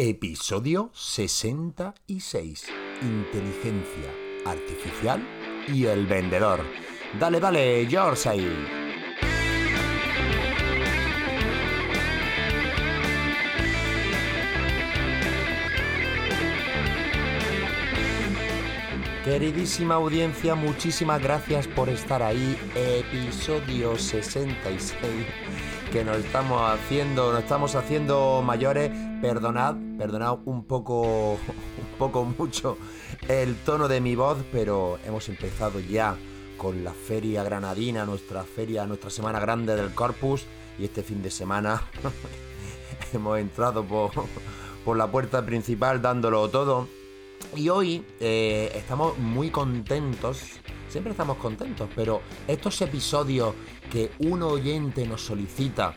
Episodio 66. Inteligencia artificial y el vendedor. Dale, dale, George ahí. Queridísima audiencia, muchísimas gracias por estar ahí. Episodio 66 que nos estamos haciendo, nos estamos haciendo mayores. Perdonad, perdonad un poco, un poco mucho el tono de mi voz, pero hemos empezado ya con la feria granadina, nuestra feria, nuestra semana grande del Corpus y este fin de semana hemos entrado por, por la puerta principal dándolo todo. Y hoy eh, estamos muy contentos siempre estamos contentos, pero estos episodios que un oyente nos solicita,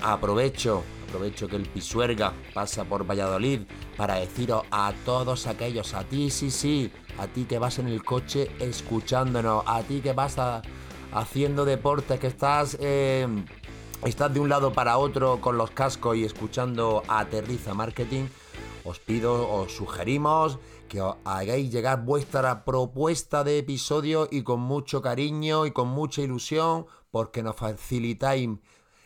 aprovecho, aprovecho que el Pisuerga pasa por Valladolid para deciros a todos aquellos, a ti sí, sí, a ti que vas en el coche escuchándonos, a ti que vas haciendo deporte, que estás... Eh, estás de un lado para otro con los cascos y escuchando Aterriza Marketing, os pido, os sugerimos que hagáis llegar vuestra propuesta de episodio y con mucho cariño y con mucha ilusión, porque nos facilitáis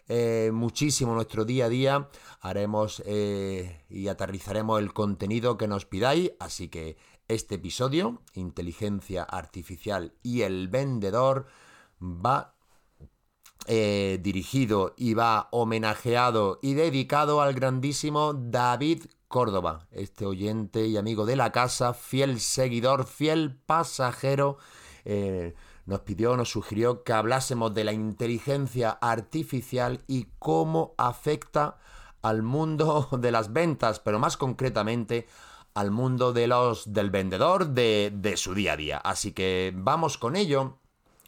eh, muchísimo nuestro día a día. Haremos eh, y aterrizaremos el contenido que nos pidáis. Así que este episodio, Inteligencia Artificial y el Vendedor, va eh, dirigido y va homenajeado y dedicado al grandísimo David Córdoba, este oyente y amigo de la casa, fiel seguidor, fiel pasajero, nos pidió, nos sugirió que hablásemos de la inteligencia artificial y cómo afecta al mundo de las ventas, pero más concretamente al mundo de los, del vendedor de, de su día a día. Así que vamos con ello.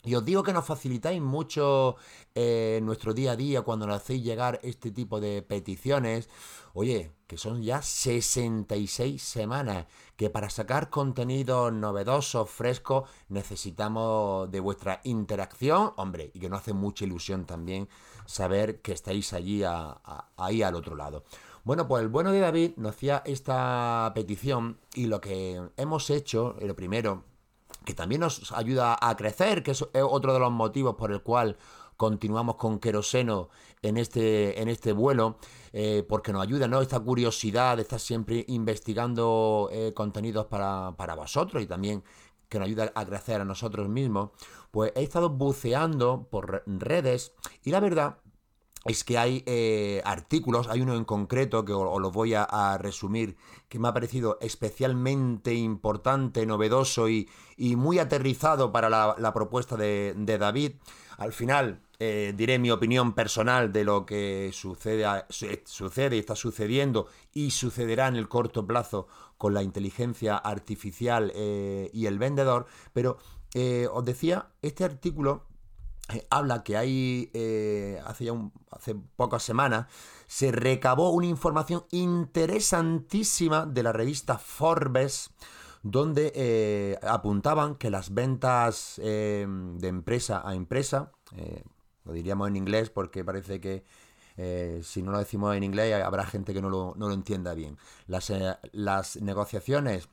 Y os digo que nos facilitáis mucho eh, nuestro día a día cuando nos hacéis llegar este tipo de peticiones. Oye, que son ya 66 semanas, que para sacar contenido novedoso, fresco, necesitamos de vuestra interacción, hombre, y que nos hace mucha ilusión también saber que estáis allí ahí al otro lado. Bueno, pues el bueno de David nos hacía esta petición y lo que hemos hecho, lo primero, que también nos ayuda a crecer, que es otro de los motivos por el cual continuamos con queroseno en este, en este vuelo, eh, porque nos ayuda, ¿no? Esta curiosidad de estar siempre investigando eh, contenidos para, para vosotros y también que nos ayuda a crecer a nosotros mismos, pues he estado buceando por redes y la verdad es que hay eh, artículos, hay uno en concreto que os, lo voy a, resumir, que me ha parecido especialmente importante, novedoso y, muy aterrizado para la, propuesta de, David. Al final eh, diré mi opinión personal de lo que sucede, sucede y está sucediendo y sucederá en el corto plazo con la inteligencia artificial eh, y el vendedor, pero os decía, este artículo habla que hay, eh, hace ya hace pocas semanas, se recabó una información interesantísima de la revista Forbes, donde eh, apuntaban que las ventas de empresa a empresa, lo diríamos en inglés porque parece que si no lo decimos en inglés habrá gente que no lo, no lo entienda bien, las, las negociaciones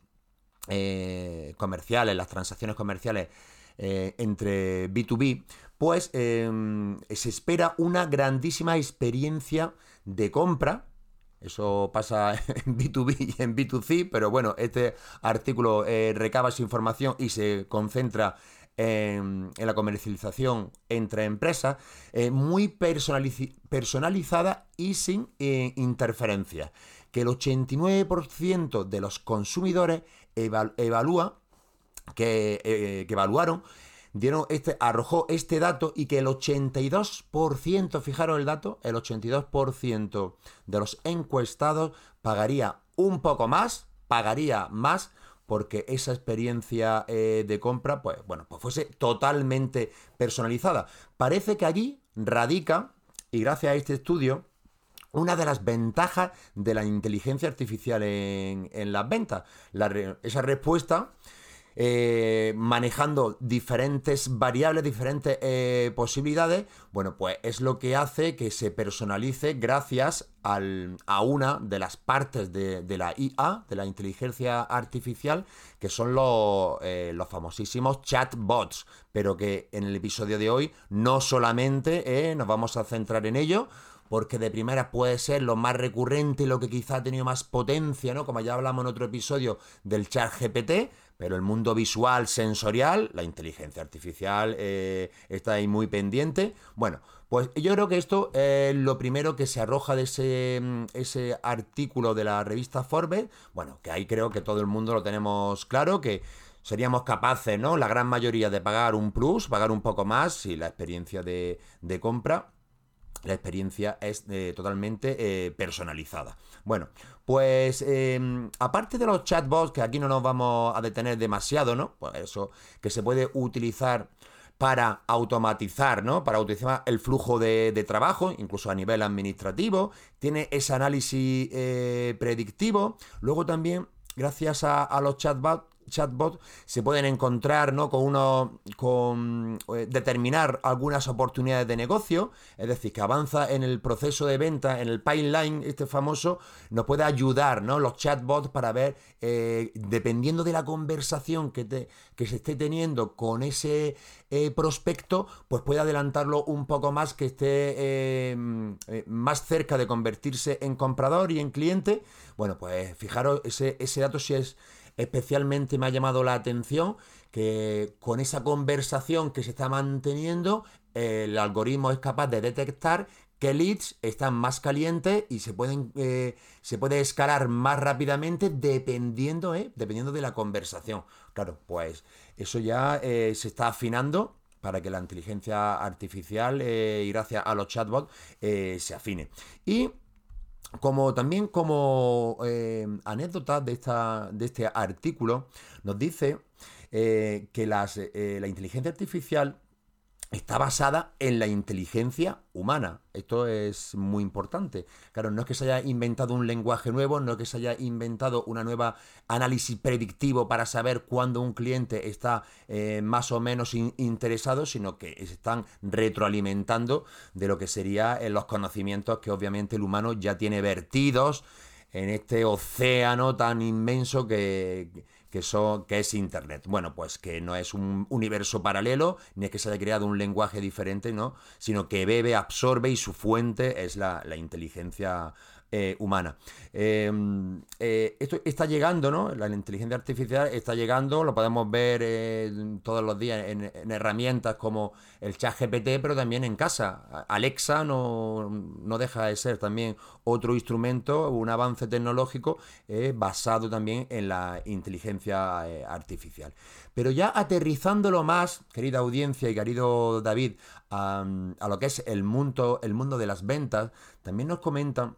comerciales, las transacciones comerciales entre B2B, pues em, se espera una grandísima experiencia de compra. Eso pasa en B2B y en B2C, pero bueno, este artículo eh, recaba esa información y se concentra en, la comercialización entre empresas, eh, muy personalizada y sin eh, interferencia. Que el 89% de los consumidores evalúa, que, que evaluaron dieron este, arrojó este dato y que el 82%, fijaros el dato, el 82% de los encuestados pagaría un poco más, pagaría más porque esa experiencia eh, de compra, pues bueno, pues fuese totalmente personalizada. Parece que allí radica, y gracias a este estudio, una de las ventajas de la inteligencia artificial en, las ventas. esa respuesta eh, manejando diferentes variables, diferentes eh, posibilidades, bueno, pues es lo que hace que se personalice gracias a una de las partes de, la IA, de la inteligencia artificial, que son los, eh, los famosísimos chatbots, pero que en el episodio de hoy no solamente nos vamos a centrar en ello, porque de primera puede ser lo más recurrente, lo que quizá ha tenido más potencia, ¿no? Como ya hablamos en otro episodio del chat GPT, pero el mundo visual, sensorial, la inteligencia artificial eh, está ahí muy pendiente. Bueno, pues yo creo que esto es lo primero que se arroja de ese, mm, ese artículo de la revista Forbes. Bueno, que ahí creo que todo el mundo lo tenemos claro, que seríamos capaces, ¿no? La gran mayoría de pagar un plus, pagar un poco más si la experiencia de compra la experiencia es eh, totalmente eh, personalizada. Bueno, pues em, aparte de los chatbots, que aquí no nos vamos a detener demasiado, ¿no? Pues eso, que se puede utilizar para automatizar, ¿no? Para utilizar el flujo de, trabajo, incluso a nivel administrativo. Tiene ese análisis eh, predictivo. Luego también, gracias a, a los chatbots, chatbot se pueden encontrar ¿no? con uno con eh, determinar algunas oportunidades de negocio, es decir, que avanza en el proceso de venta, en el pipeline, este famoso, nos puede ayudar ¿no? los chatbots para ver, eh, dependiendo de la conversación que, te, que se esté teniendo con ese eh, prospecto, pues puede adelantarlo un poco más, que esté más cerca de convertirse en comprador y en cliente. Bueno, pues fijaros, ese, ese dato si es Especialmente me ha llamado la atención que con esa conversación que se está manteniendo, el algoritmo es capaz de detectar que leads están más calientes y se pueden eh, se puede escalar más rápidamente dependiendo, eh, dependiendo de la conversación. Claro, pues eso ya eh, se está afinando para que la inteligencia artificial y gracias a los chatbots se afine. Y como también como eh, anécdota de, esta, de este artículo, nos dice eh, que eh, la inteligencia artificial está basada en la inteligencia humana. Esto es muy importante. Claro, no es que se haya inventado un lenguaje nuevo, no es que se haya inventado una nueva análisis predictivo para saber cuándo un cliente está eh, más o menos interesado, sino que se están retroalimentando de lo que serían eh, los conocimientos que obviamente el humano ya tiene vertidos en este océano tan inmenso que, que, que es Internet. Bueno, pues que no es un universo paralelo, ni es que se haya creado un lenguaje diferente, ¿no? Sino que bebe, absorbe y su fuente es la inteligencia eh, humana. Em, eh, esto está llegando, ¿no? La inteligencia artificial está llegando, lo podemos ver eh, todos los días en, herramientas como el chat GPT, pero también en casa. Alexa no, no deja de ser también otro instrumento, un avance tecnológico basado también en la inteligencia artificial. Pero ya aterrizándolo más, querida audiencia y querido David, a, a lo que es el mundo, el mundo de las ventas, también nos comentan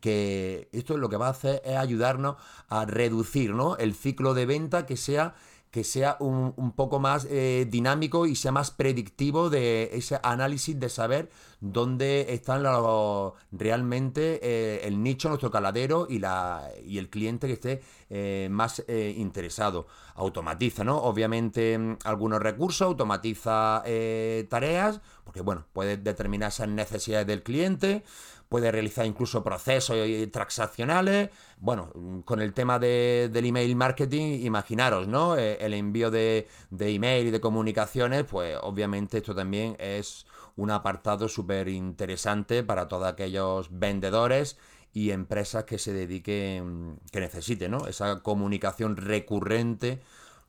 que esto lo que va a hacer es ayudarnos a reducir ¿no? el ciclo de venta que sea que sea un, poco más eh, dinámico y sea más predictivo de ese análisis de saber dónde están los, realmente eh, el nicho, nuestro caladero y, la, y el cliente que esté eh, más interesado. Automatiza, ¿no? Obviamente mm, algunos recursos, automatiza tareas, porque bueno, puede determinar esas necesidades del cliente puede realizar incluso procesos transaccionales. Bueno, con el tema del email marketing, imaginaros, ¿no? Eh, el envío de, email y de comunicaciones, pues obviamente esto también es un apartado súper interesante para todos aquellos vendedores y empresas que se dediquen, que necesiten, ¿no? Esa comunicación recurrente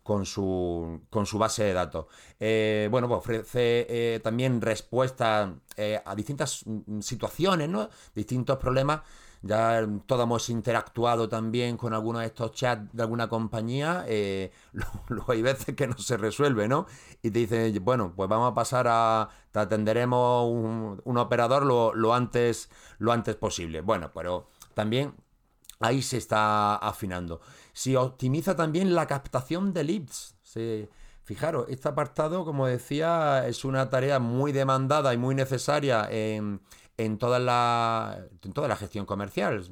con su, con su base de datos. Eh, bueno, pues ofrece eh, también respuestas eh, a distintas mm, situaciones, ¿no? Distintos problemas. Ya todos hemos interactuado también con algunos de estos chats de alguna compañía. luego hay veces que no se resuelve, ¿no? Y te dicen, bueno, pues vamos a pasar a. Te atenderemos un, un operador lo, lo, antes, lo antes posible. Bueno, pero también ahí se está afinando. Si optimiza también la captación de leads. fijaros, este apartado, como decía, es una tarea muy demandada y muy necesaria en, toda, la, en toda la gestión comercial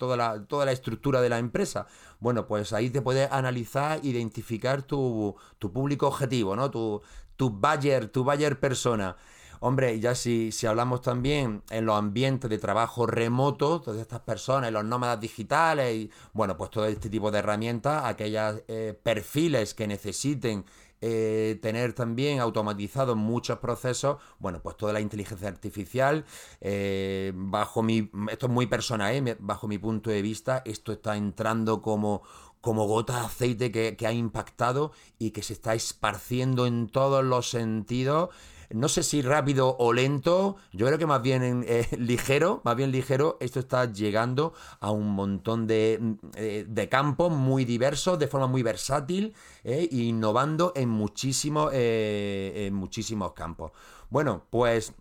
toda la, toda la estructura de la empresa. Bueno, pues ahí te puedes analizar, identificar tu, tu público objetivo, ¿no? Tu, tu buyer, tu buyer persona. Hombre, ya si, si hablamos también en los ambientes de trabajo remoto, todas estas personas, los nómadas digitales, y bueno, pues todo este tipo de herramientas, aquellos eh, perfiles que necesiten eh, tener también automatizados muchos procesos, bueno, pues toda la inteligencia artificial, eh, bajo mi, esto es muy personal, bajo mi punto de vista, esto está entrando como, como gota de aceite que, que ha impactado y que se está esparciendo en todos los sentidos no sé si rápido o lento, yo creo que más bien eh, ligero, más bien ligero, esto está llegando a un montón de, eh, de campos muy diversos, de forma muy versátil, eh, innovando en muchísimos, en muchísimos campos. Bueno, pues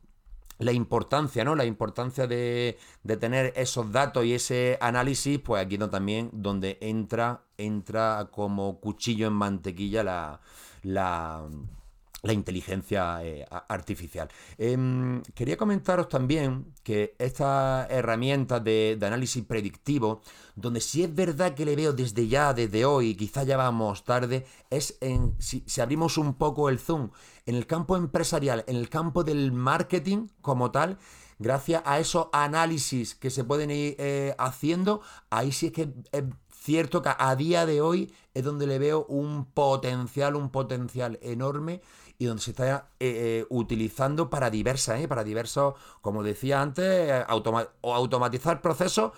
la importancia, ¿no? La importancia de, de, tener esos datos y ese análisis, pues aquí también donde entra, entra como cuchillo en mantequilla la, la la inteligencia eh, artificial. Em, quería comentaros también que estas herramientas de, análisis predictivo, donde sí es verdad que le veo desde ya, desde hoy, quizá ya vamos tarde, es en, si, abrimos un poco el zoom, en el campo empresarial, en el campo del marketing como tal, gracias a esos análisis que se pueden ir eh, haciendo, ahí sí es que es cierto que a día de hoy es donde le veo un potencial, un potencial enorme y donde se está eh, eh, utilizando para diversas, eh, para diversos, como decía antes, automatizar procesos,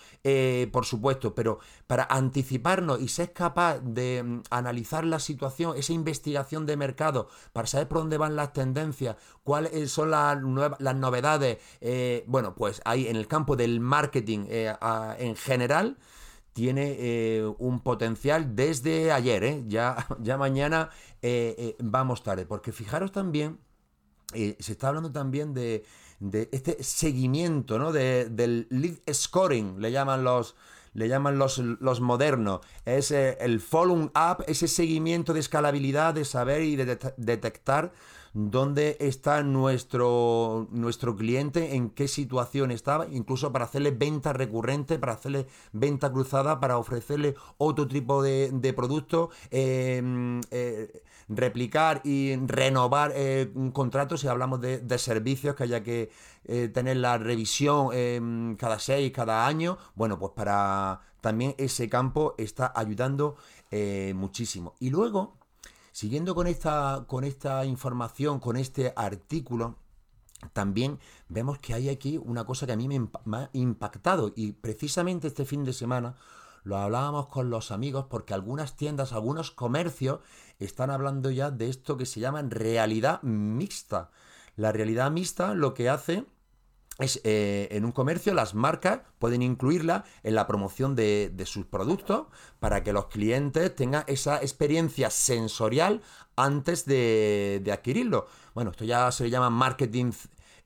por supuesto, pero para anticiparnos y ser capaz de mm, analizar la situación, esa investigación de mercado, para saber por dónde van las tendencias, cuáles son las, las novedades, bueno, pues ahí en el campo del marketing en general, tiene eh, un potencial desde ayer, ¿eh? ya, ya mañana eh, vamos tarde, porque fijaros también, se está hablando también de, este seguimiento, ¿no? del lead scoring, le llaman los, le llaman los, los modernos, es el follow up, ese seguimiento de escalabilidad, de saber y de detectar dónde está nuestro, nuestro cliente, en qué situación estaba, incluso para hacerle venta recurrente, para hacerle venta cruzada, para ofrecerle otro tipo de, de producto. Em, eh, replicar y renovar eh, un contrato si hablamos de, servicios que haya que eh, tener la revisión em, cada seis, cada año. Bueno, pues para también ese campo está ayudando muchísimo. Y luego Siguiendo con esta, con esta información, con este artículo, también vemos que hay aquí una cosa que a mí me, ha impactado y precisamente este fin de semana lo hablábamos con los amigos porque algunas tiendas, algunos comercios están hablando ya de esto que se llama realidad mixta. La realidad mixta lo que hace es eh, en un comercio las marcas pueden incluirla en la promoción de, sus productos para que los clientes tengan esa experiencia sensorial antes de, adquirirlo. Bueno, esto ya se le llama marketing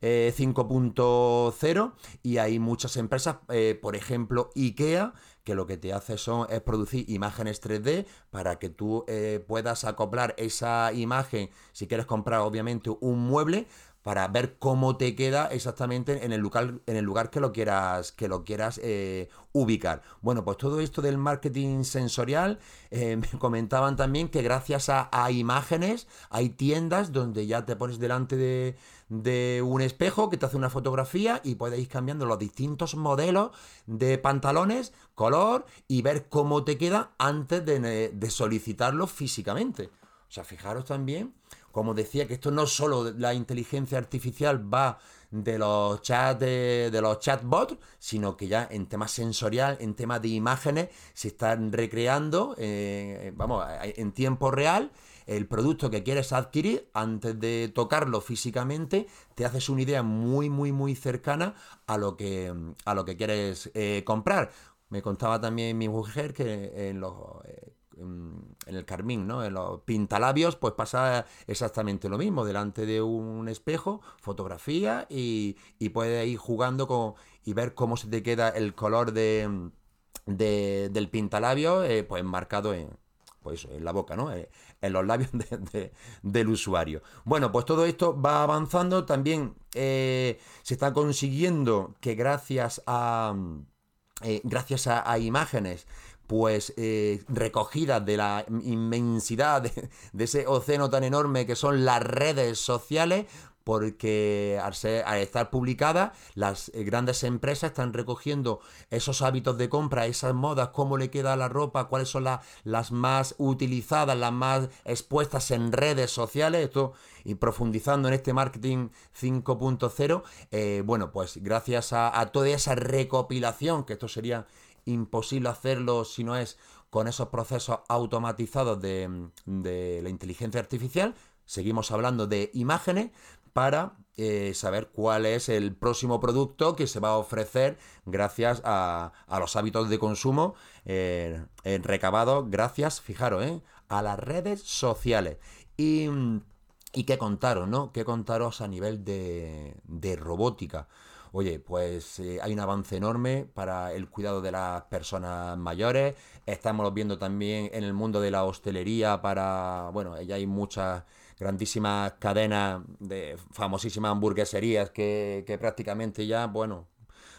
5.0 eh, y hay muchas empresas, eh, por ejemplo IKEA, que lo que te hace son, es producir imágenes 3D para que tú puedas acoplar esa imagen si quieres comprar obviamente un mueble para ver cómo te queda exactamente en el lugar, en el lugar que lo quieras, que lo quieras eh, ubicar. Bueno, pues todo esto del marketing sensorial, eh, me comentaban también que gracias a, imágenes hay tiendas donde ya te pones delante de, un espejo que te hace una fotografía y puedes ir cambiando los distintos modelos de pantalones, color y ver cómo te queda antes de, solicitarlo físicamente. O sea, fijaros también como decía, que esto no solo la inteligencia artificial va de los chats de, los chatbots, sino que ya en temas sensorial, en temas de imágenes, se están recreando, eh, vamos, en tiempo real el producto que quieres adquirir antes de tocarlo físicamente, te haces una idea muy, muy, muy cercana a lo que, a lo que quieres eh, comprar. Me contaba también mi mujer que en los, eh, en el carmín, ¿no? En los pintalabios, pues pasa exactamente lo mismo. Delante de un espejo, fotografía y, y puedes ir jugando con, y ver cómo se te queda el color de, del pintalabio, eh, pues marcado en, pues, en la boca, ¿no? Eh, en los labios del usuario. Bueno, pues todo esto va avanzando. También eh, se está consiguiendo que gracias a eh, gracias a, imágenes pues eh, recogidas de la inmensidad de, ese océano tan enorme que son las redes sociales, porque al, estar publicada, las eh, grandes empresas están recogiendo esos hábitos de compra, esas modas, cómo le queda la ropa, cuáles son las más utilizadas, las más expuestas en redes sociales, esto y profundizando en este marketing 5.0, eh, bueno, pues gracias a, toda esa recopilación, que esto sería imposible hacerlo si no es con esos procesos automatizados de, de la inteligencia artificial, seguimos hablando de imágenes, para eh, saber cuál es el próximo producto que se va a ofrecer gracias a, los hábitos de consumo eh, recabados gracias, fijaros, eh, a las redes sociales. Y, qué contaros, ¿no? ¿Qué contaros a nivel de, de robótica? Oye, pues hay un avance enorme para el cuidado de las personas mayores. Estamos viendo también en el mundo de la hostelería para, bueno, ya hay muchas grandísimas cadenas de famosísimas hamburgueserías que, que prácticamente ya, bueno,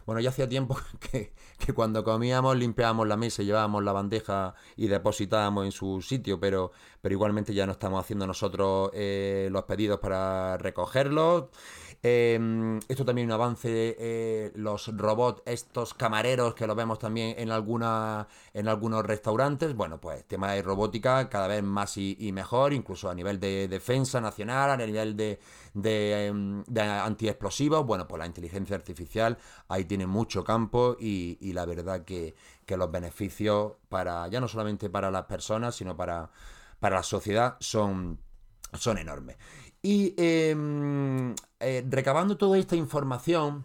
bueno, ya hacía tiempo que, cuando comíamos limpiábamos la mesa, llevábamos la bandeja y depositábamos en su sitio, pero, pero igualmente ya no estamos haciendo nosotros eh, los pedidos para recogerlos. Em, esto también un avance, eh, los robots, estos camareros que los vemos también en, alguna, en algunos restaurantes. Bueno, pues tema de robótica cada vez más y, mejor, incluso a nivel de defensa nacional, a nivel de, de, em, antiexplosivos. Bueno, pues la inteligencia artificial ahí tiene mucho campo y, la verdad que, los beneficios para, ya no solamente para las personas, sino para, para la sociedad son, son enormes. Y em, eh, recabando toda esta información,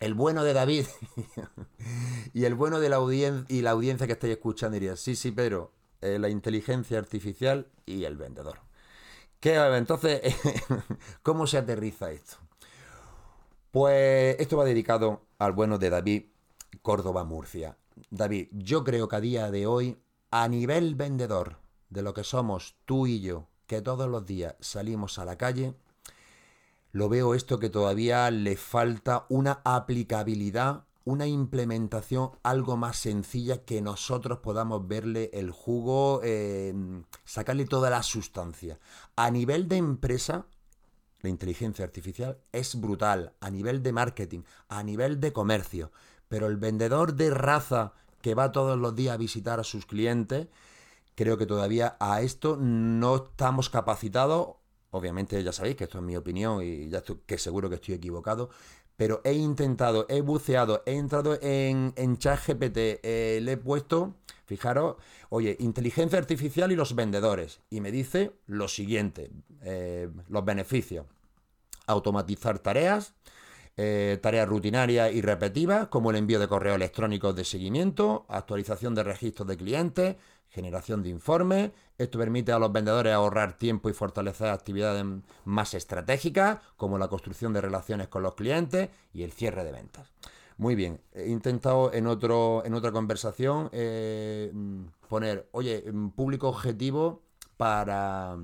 el bueno de David y el bueno de la audiencia y la audiencia que estáis escuchando diría, sí, sí, pero eh, la inteligencia artificial y el vendedor. ¿Qué, entonces, ¿cómo se aterriza esto? Pues esto va dedicado al bueno de David Córdoba Murcia. David, yo creo que a día de hoy, a nivel vendedor de lo que somos tú y yo, que todos los días salimos a la calle, lo veo esto que todavía le falta una aplicabilidad, una implementación algo más sencilla que nosotros podamos verle el jugo, sacarle toda la sustancia. A nivel de empresa, la inteligencia artificial es brutal, a nivel de marketing, a nivel de comercio, pero el vendedor de raza que va todos los días a visitar a sus clientes, Creo que todavía a esto no estamos capacitados. Obviamente ya sabéis que esto es mi opinión y ya estoy, que seguro que estoy equivocado. Pero he intentado, he buceado, he entrado en, ChatGPT, eh, le he puesto, fijaros, oye, inteligencia artificial y los vendedores. Y me dice lo siguiente, eh, los beneficios. Automatizar tareas, eh, tareas rutinarias y repetitivas, como el envío de correos electrónicos de seguimiento, actualización de registros de clientes, generación de informes. Esto permite a los vendedores ahorrar tiempo y fortalecer actividades más estratégicas, como la construcción de relaciones con los clientes y el cierre de ventas. Muy bien, he intentado en, otro, en otra conversación eh, poner, oye, público objetivo para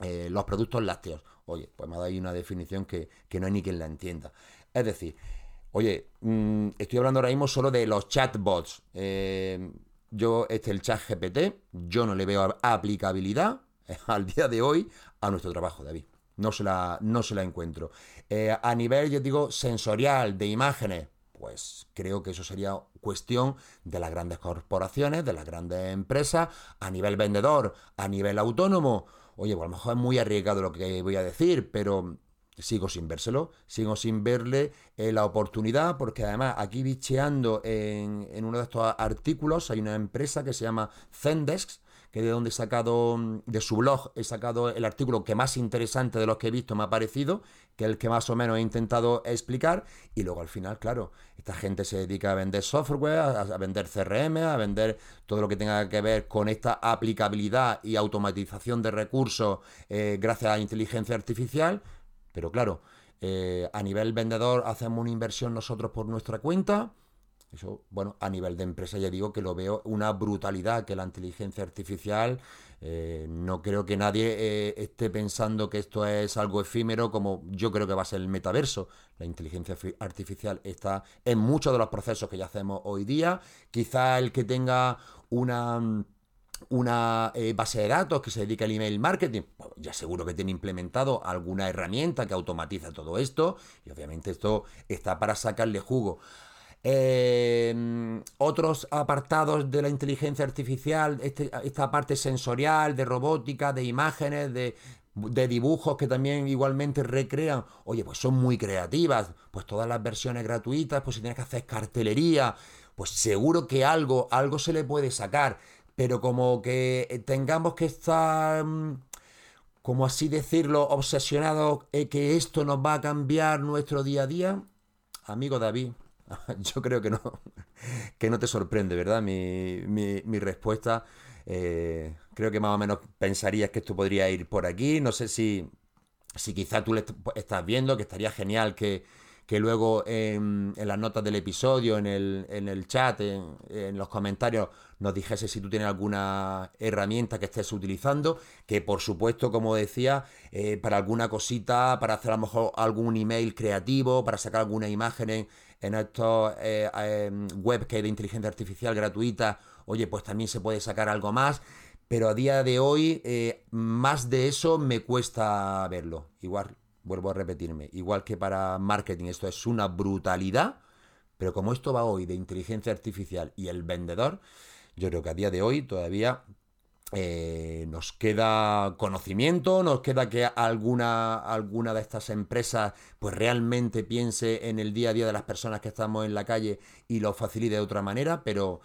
eh, los productos lácteos. Oye, pues me ha dado ahí una definición que, no hay ni quien la entienda. Es decir, oye, mm, estoy hablando ahora mismo solo de los chatbots. Eh, yo, este el chat GPT, yo no le veo aplicabilidad al día de hoy a nuestro trabajo, David. No se la, no se la encuentro. Eh, a nivel, yo digo, sensorial, de imágenes, pues creo que eso sería cuestión de las grandes corporaciones, de las grandes empresas, a nivel vendedor, a nivel autónomo. Oye, pues a lo mejor es muy arriesgado lo que voy a decir, pero sigo sin vérselo, sigo sin verle eh, la oportunidad, porque además aquí bicheando en, en, uno de estos artículos hay una empresa que se llama Zendesk, que de donde he sacado, de su blog, he sacado el artículo que más interesante de los que he visto me ha parecido, que es el que más o menos he intentado explicar, y luego al final, claro, esta gente se dedica a vender software, a, vender CRM, a vender todo lo que tenga que ver con esta aplicabilidad y automatización de recursos eh, gracias a la inteligencia artificial, pero claro, eh, a nivel vendedor hacemos una inversión nosotros por nuestra cuenta. Eso, bueno, a nivel de empresa ya digo que lo veo una brutalidad que la inteligencia artificial, eh, no creo que nadie eh, esté pensando que esto es algo efímero como yo creo que va a ser el metaverso. La inteligencia artificial está en muchos de los procesos que ya hacemos hoy día. Quizá el que tenga una una eh, base de datos que se dedica al email marketing, pues ya seguro que tiene implementado alguna herramienta que automatiza todo esto y obviamente esto está para sacarle jugo. Em, otros apartados de la inteligencia artificial, este, esta parte sensorial, de robótica, de imágenes, de, de dibujos que también igualmente recrean, oye, pues son muy creativas, pues todas las versiones gratuitas, pues si tienes que hacer cartelería, pues seguro que algo, algo se le puede sacar. Pero como que tengamos que estar, mm, como así decirlo, obsesionados en que esto nos va a cambiar nuestro día a día, amigo David, yo creo que no, que no te sorprende, ¿verdad? Mi, mi, respuesta. Eh, creo que más o menos pensarías que esto podría ir por aquí. No sé si, si quizá tú le estás viendo, que estaría genial que, que luego en, las notas del episodio, en el, en el chat, en, los comentarios, nos dijese si tú tienes alguna herramienta que estés utilizando, que por supuesto, como decía, eh, para alguna cosita, para hacer a lo mejor algún email creativo, para sacar alguna imagen en, estos eh, em, web que hay de inteligencia artificial gratuita, oye, pues también se puede sacar algo más. Pero a día de hoy, eh, más de eso me cuesta verlo. Igual vuelvo a repetirme, igual que para marketing esto es una brutalidad, pero como esto va hoy de inteligencia artificial y el vendedor, yo creo que a día de hoy todavía eh, nos queda conocimiento, nos queda que alguna, alguna de estas empresas pues realmente piense en el día a día de las personas que estamos en la calle y lo facilite de otra manera, pero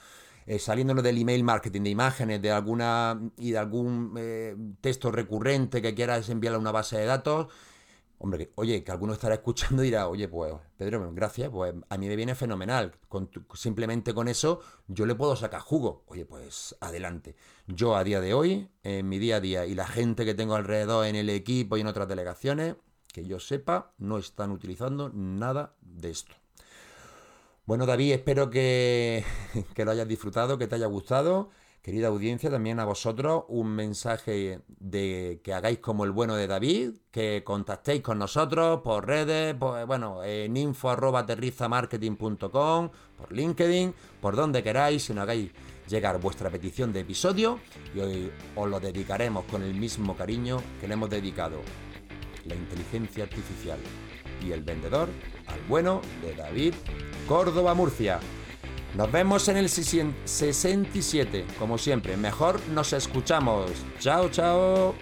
eh, saliéndonos del email marketing, de imágenes, de alguna y de algún eh, texto recurrente que quieras enviar a una base de datos, Hombre, oye, que alguno estará escuchando y dirá, oye, pues, Pedro, gracias, pues a mí me viene fenomenal. simplemente con eso yo le puedo sacar jugo. Oye, pues adelante. Yo a día de hoy, en mi día a día, y la gente que tengo alrededor en el equipo y en otras delegaciones, que yo sepa, no están utilizando nada de esto. Bueno, David, espero que, que lo hayas disfrutado, que te haya gustado. Querida audiencia, también a vosotros un mensaje de que hagáis como el bueno de David, que contactéis con nosotros por redes, bueno, en info arroba por LinkedIn, por donde queráis, si nos hagáis llegar vuestra petición de episodio y hoy os lo dedicaremos con el mismo cariño que le hemos dedicado la inteligencia artificial y el vendedor al bueno de David Córdoba Murcia. Nos vemos en el 67, como siempre. Mejor nos escuchamos. Chao, chao.